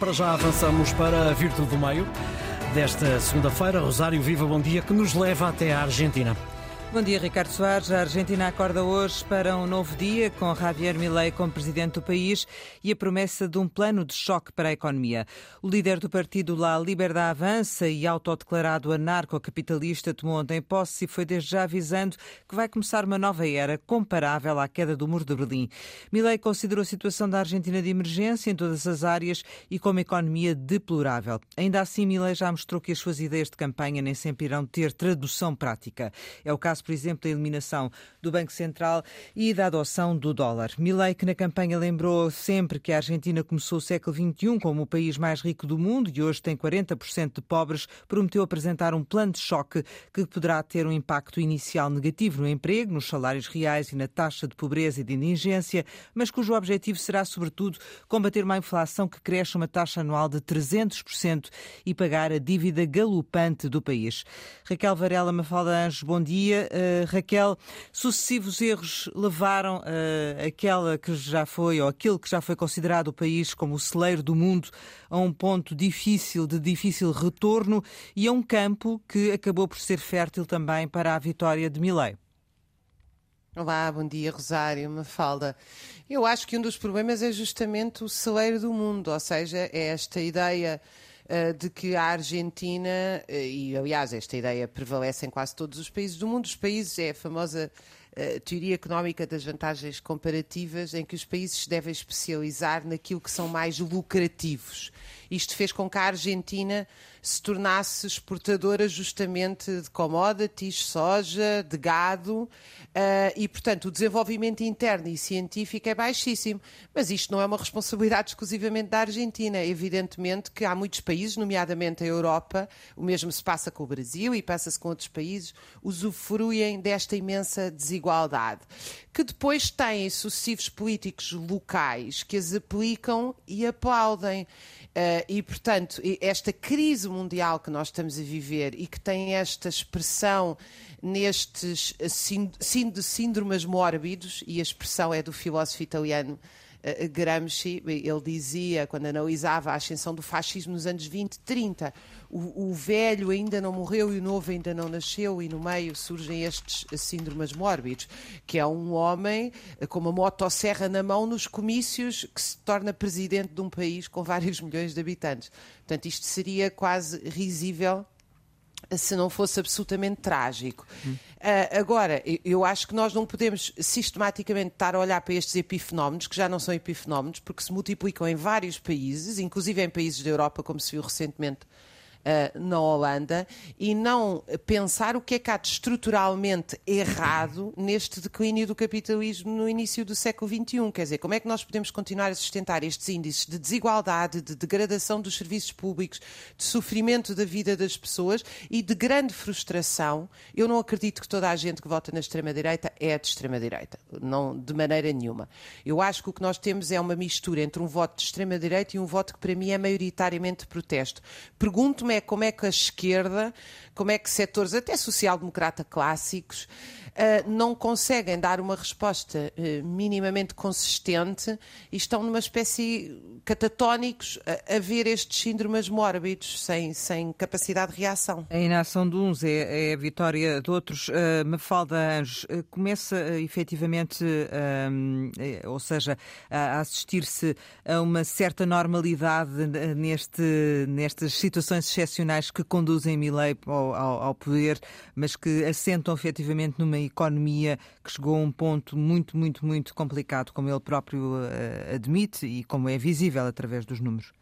Para já avançamos para a Virtude do Meio desta segunda-feira. Rosário Viva, bom dia, que nos leva até a Argentina. Bom dia, Ricardo Soares. A Argentina acorda hoje para um novo dia, com Javier Milei como presidente do país e a promessa de um plano de choque para a economia. O líder do partido La Liberdade Avança e autodeclarado anarcocapitalista tomou ontem posse e foi desde já avisando que vai começar uma nova era comparável à queda do Muro de Berlim. Milei considerou a situação da Argentina de emergência em todas as áreas e como economia deplorável. Ainda assim, Milei já mostrou que as suas ideias de campanha nem sempre irão ter tradução prática. É o caso caso, por exemplo, da eliminação do Banco Central e da adoção do dólar. Milei, que na campanha lembrou sempre que a Argentina começou o século XXI como o país mais rico do mundo e hoje tem 40% de pobres, prometeu apresentar um plano de choque que poderá ter um impacto inicial negativo no emprego, nos salários reais e na taxa de pobreza e de indigência, mas cujo objetivo será, sobretudo, combater uma inflação que cresce uma taxa anual de 300% e pagar a dívida galopante do país. Raquel Varela Mafalda Anjos, bom dia. Uh, Raquel, sucessivos erros levaram uh, aquela que já foi, ou aquele que já foi considerado o país como o celeiro do mundo, a um ponto difícil, de difícil retorno e a um campo que acabou por ser fértil também para a vitória de Milley. Olá, bom dia, Rosário, Mafalda. Eu acho que um dos problemas é justamente o celeiro do mundo, ou seja, é esta ideia eh, de que a Argentina, eh, e aliás esta ideia prevalece em quase todos os países do mundo, os países é a famosa uh, teoria económica das vantagens comparativas, em que os países se devem especializar naquilo que são mais lucrativos. Isto fez com que a Argentina se tornasse exportadora justamente de commodities, soja, de gado, uh, e, portanto, o desenvolvimento interno e científico é baixíssimo. Mas isto não é uma responsabilidade exclusivamente da Argentina. Evidentemente que há muitos países, nomeadamente a Europa, o mesmo se passa com o Brasil e passa-se com outros países, usufruem desta imensa desigualdade, que depois têm sucessivos políticos locais que as aplicam e aplaudem. E, portanto, esta crise mundial que nós estamos a viver e que tem esta expressão nestes síndromes mórbidos, e a expressão é do filósofo italiano Gramsci, ele dizia, quando analisava a ascensão do fascismo nos anos 20, 30, o, o, velho ainda não morreu e o novo ainda não nasceu, e no meio surgem estes síndromes mórbidos, que é um homem com uma motosserra na mão nos comícios que se torna presidente de um país com vários milhões de habitantes. Portanto, isto seria quase risível se não fosse absolutamente trágico. Hum. Uh, agora, eu acho que nós não podemos sistematicamente estar a olhar para estes epifenómenos, que já não são epifenómenos, porque se multiplicam em vários países, inclusive em países da Europa, como se viu recentemente uh, na Holanda e não pensar o que é que há de estruturalmente errado neste declínio do capitalismo no início do século XXI. Quer dizer, como é que nós podemos continuar a sustentar estes índices de desigualdade, de degradação dos serviços públicos, de sofrimento da vida das pessoas e de grande frustração? Eu não acredito que toda a gente que vota na extrema-direita é de extrema-direita. Não, de maneira nenhuma. Eu acho que o que nós temos é uma mistura entre um voto de extrema-direita e um voto que para mim é maioritariamente protesto. Pergunto-me é como é que a esquerda, como é que setores até social-democrata clássicos uh, não conseguem dar uma resposta uh, minimamente consistente e estão numa espécie catatónicos a, a, ver estes síndromes mórbidos sem, sem capacidade de reação. A inação de uns é, é a vitória de outros. Uh, Mafalda Anjos, uh, começa uh, efetivamente, uh, ou seja, a assistir-se a uma certa normalidade neste, nestas situações excepcionais que conduzem Milley ao, ao, ao poder, mas que assentam efetivamente numa economia que chegou a um ponto muito, muito, muito complicado, como ele próprio uh, admite e como é visível através dos números.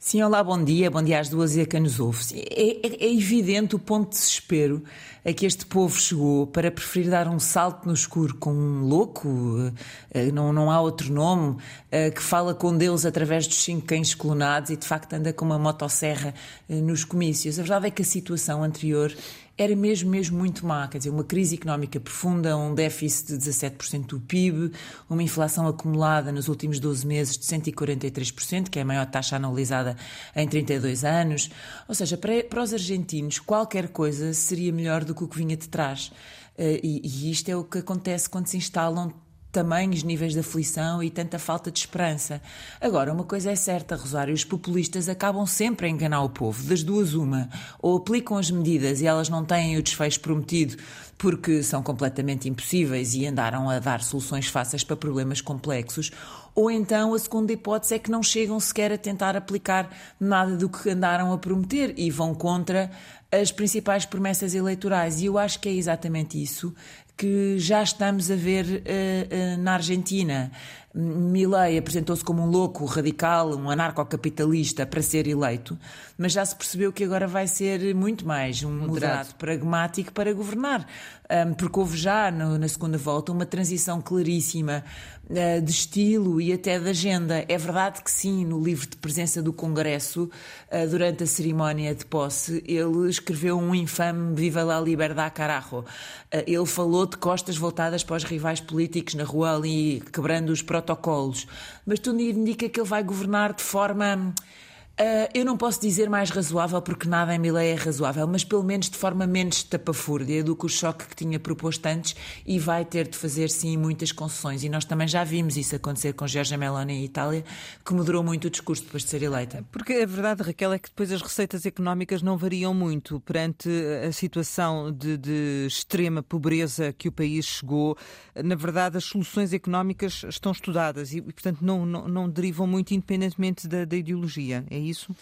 Sim, olá, bom dia, bom dia às duas e a quem nos ouve. É, é, é, evidente o ponto de desespero a que este povo chegou para preferir dar um salto no escuro com um louco, eh, não, não há outro nome, eh, que fala com Deus através dos cinco cães clonados e de facto anda com uma motosserra nos comícios. A verdade é que a situação anterior era mesmo, mesmo muito má. Quer dizer, uma crise económica profunda, um déficit de 17% do PIB, uma inflação acumulada nos últimos 12 meses de 143%, que é a maior taxa analisada em 32 anos. Ou seja, para, para os argentinos, qualquer coisa seria melhor do que o que vinha de trás. Eh, e, e isto é o que acontece quando se instalam tamanhos níveis de aflição e tanta falta de esperança. Agora, uma coisa é certa, Rosário, os populistas acabam sempre a enganar o povo, das duas uma. Ou aplicam as medidas e elas não têm o desfecho prometido porque são completamente impossíveis e andaram a dar soluções fáceis para problemas complexos, ou então a segunda hipótese é que não chegam sequer a tentar aplicar nada do que andaram a prometer e vão contra as principais promessas eleitorais. E eu acho que é exatamente isso que já estamos a ver uh, uh, na Argentina. Milley apresentou-se como um louco radical, um anarcocapitalista para ser eleito, mas já se percebeu que agora vai ser muito mais um moderado, moderado pragmático para governar, um, porque houve já no, na segunda volta uma transição claríssima uh, de estilo e até de agenda. É verdade que sim, no livro de presença do Congresso, durante a cerimónia de posse, ele escreveu um infame Viva la Liberdade Carajo. Ele falou de costas voltadas para os rivais políticos na rua ali, quebrando os protocolos, mas tudo indica que ele vai governar de forma Uh, eu não posso dizer mais razoável, porque nada em Milley é razoável, mas pelo menos de forma menos tapafúrdia do que o choque que tinha proposto antes e vai ter de fazer, sim, muitas concessões. E nós também já vimos isso acontecer com Giorgia Meloni em Itália, que moderou muito o discurso depois de ser eleita. Porque a verdade, Raquel, é que depois as receitas económicas não variam muito perante a situação de, de extrema pobreza que o país chegou. Na verdade, as soluções económicas estão estudadas e, portanto, não, não, não derivam muito independentemente da, da ideologia. É isso?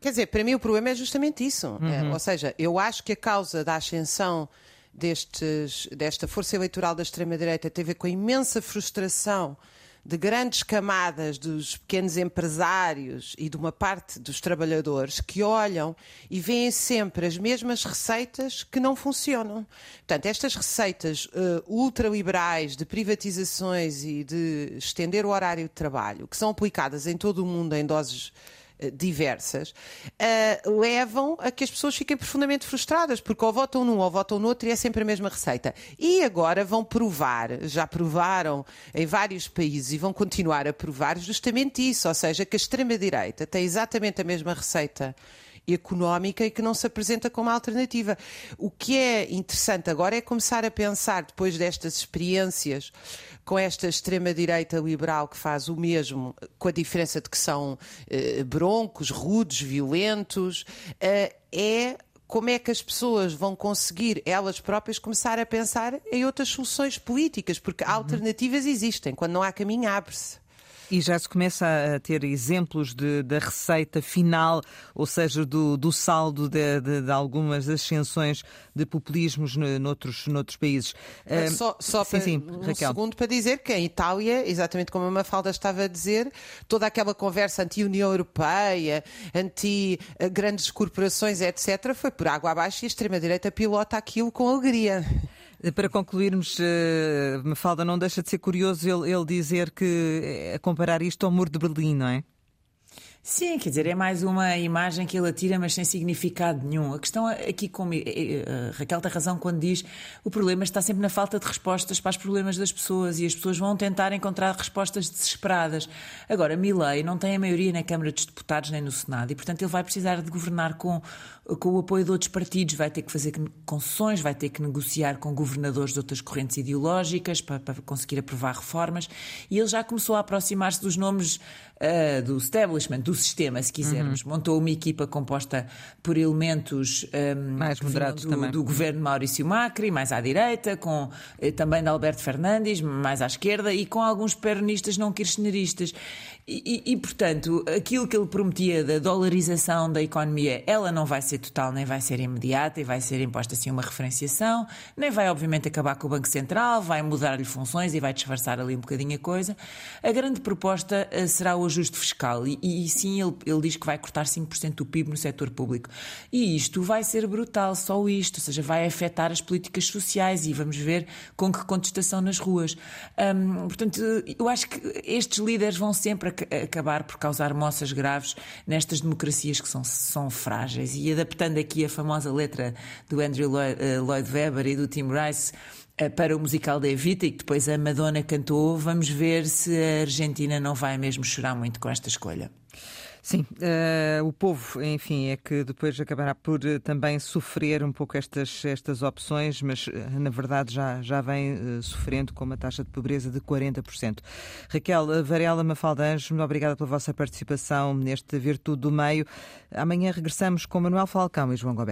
Quer dizer, para mim o problema é justamente isso. É, uhum. É, ou seja, eu acho que a causa da ascensão destes, desta força eleitoral da extrema-direita tem a ver com a imensa frustração de grandes camadas dos pequenos empresários e de uma parte dos trabalhadores que olham e veem sempre as mesmas receitas que não funcionam. Portanto, estas receitas uh, ultraliberais de privatizações e de estender o horário de trabalho, que são aplicadas em todo o mundo em doses diversas, uh, levam a que as pessoas fiquem profundamente frustradas, porque ou votam num ou votam no outro e é sempre a mesma receita. E agora vão provar, já provaram em vários países e vão continuar a provar justamente isso, ou seja, que a extrema-direita tem exatamente a mesma receita económica e que não se apresenta como alternativa. O que é interessante agora é começar a pensar, depois destas experiências com esta extrema-direita liberal que faz o mesmo, com a diferença de que são eh, broncos, rudes, violentos, eh, é como é que as pessoas vão conseguir elas próprias começar a pensar em outras soluções políticas, porque uhum. alternativas existem, quando não há caminho abre-se. E já se começa a ter exemplos de, da receita final, ou seja, do, do saldo de, de, de, algumas ascensões de populismos noutros, noutros países. Só só sim, para, sim, um Raquel. segundo para dizer que em Itália, exatamente como a Mafalda estava a dizer, toda aquela conversa anti-União Europeia, anti-grandes corporações, etc., foi por água abaixo e a extrema-direita pilota aquilo com alegria. Para concluirmos, uh, Mafalda, não deixa de ser curioso ele, ele dizer que, a comparar isto ao muro de Berlim, não é? Sim, quer dizer, é mais uma imagem que ele atira, mas sem significado nenhum. A questão aqui, como a Raquel tem razão quando diz o problema está sempre na falta de respostas para os problemas das pessoas e as pessoas vão tentar encontrar respostas desesperadas. Agora, Milley não tem a maioria na Câmara dos Deputados nem no Senado e, portanto, ele vai precisar de governar com, com o apoio de outros partidos, vai ter que fazer concessões, vai ter que negociar com governadores de outras correntes ideológicas para, para conseguir aprovar reformas e ele já começou a aproximar-se dos nomes uh, do establishment, do sistema, se quisermos. Uhum. Montou uma equipa composta por elementos um, mais moderados do, também. do governo Maurício Macri, mais à direita, com uh, também de Alberto Fernandes, mais à esquerda, e com alguns peronistas não kirchneristas. E, e, e, portanto, aquilo que ele prometia da dolarização da economia, ela não vai ser total, nem vai ser imediata, e vai ser imposta assim uma referenciação, nem vai, obviamente, acabar com o Banco Central, vai mudar-lhe funções e vai disfarçar ali um bocadinho a coisa. A grande proposta uh, será o ajuste fiscal, e, e sim, ele, ele diz que vai cortar 5% do PIB no setor público. E isto vai ser brutal, só isto, ou seja, vai afetar as políticas sociais e vamos ver com que contestação nas ruas. Portanto, eu acho que estes líderes vão sempre acabar por causar moças graves nestas democracias que são, são frágeis. E adaptando aqui a famosa letra do Andrew Lloyd, Lloyd Webber e do Tim Rice uh, para o musical da Evita, e que depois a Madonna cantou, vamos ver se a Argentina não vai mesmo chorar muito com esta escolha. Sim, uh, o povo, enfim, é que depois acabará por uh, também sofrer um pouco estas, estas opções, mas uh, na verdade já, já vem sofrendo com uma taxa de pobreza de 40%. Raquel Varela Mafalda Anjos, muito obrigada pela vossa participação neste Virtude do Meio. Amanhã regressamos com Manuel Falcão e João Goberto.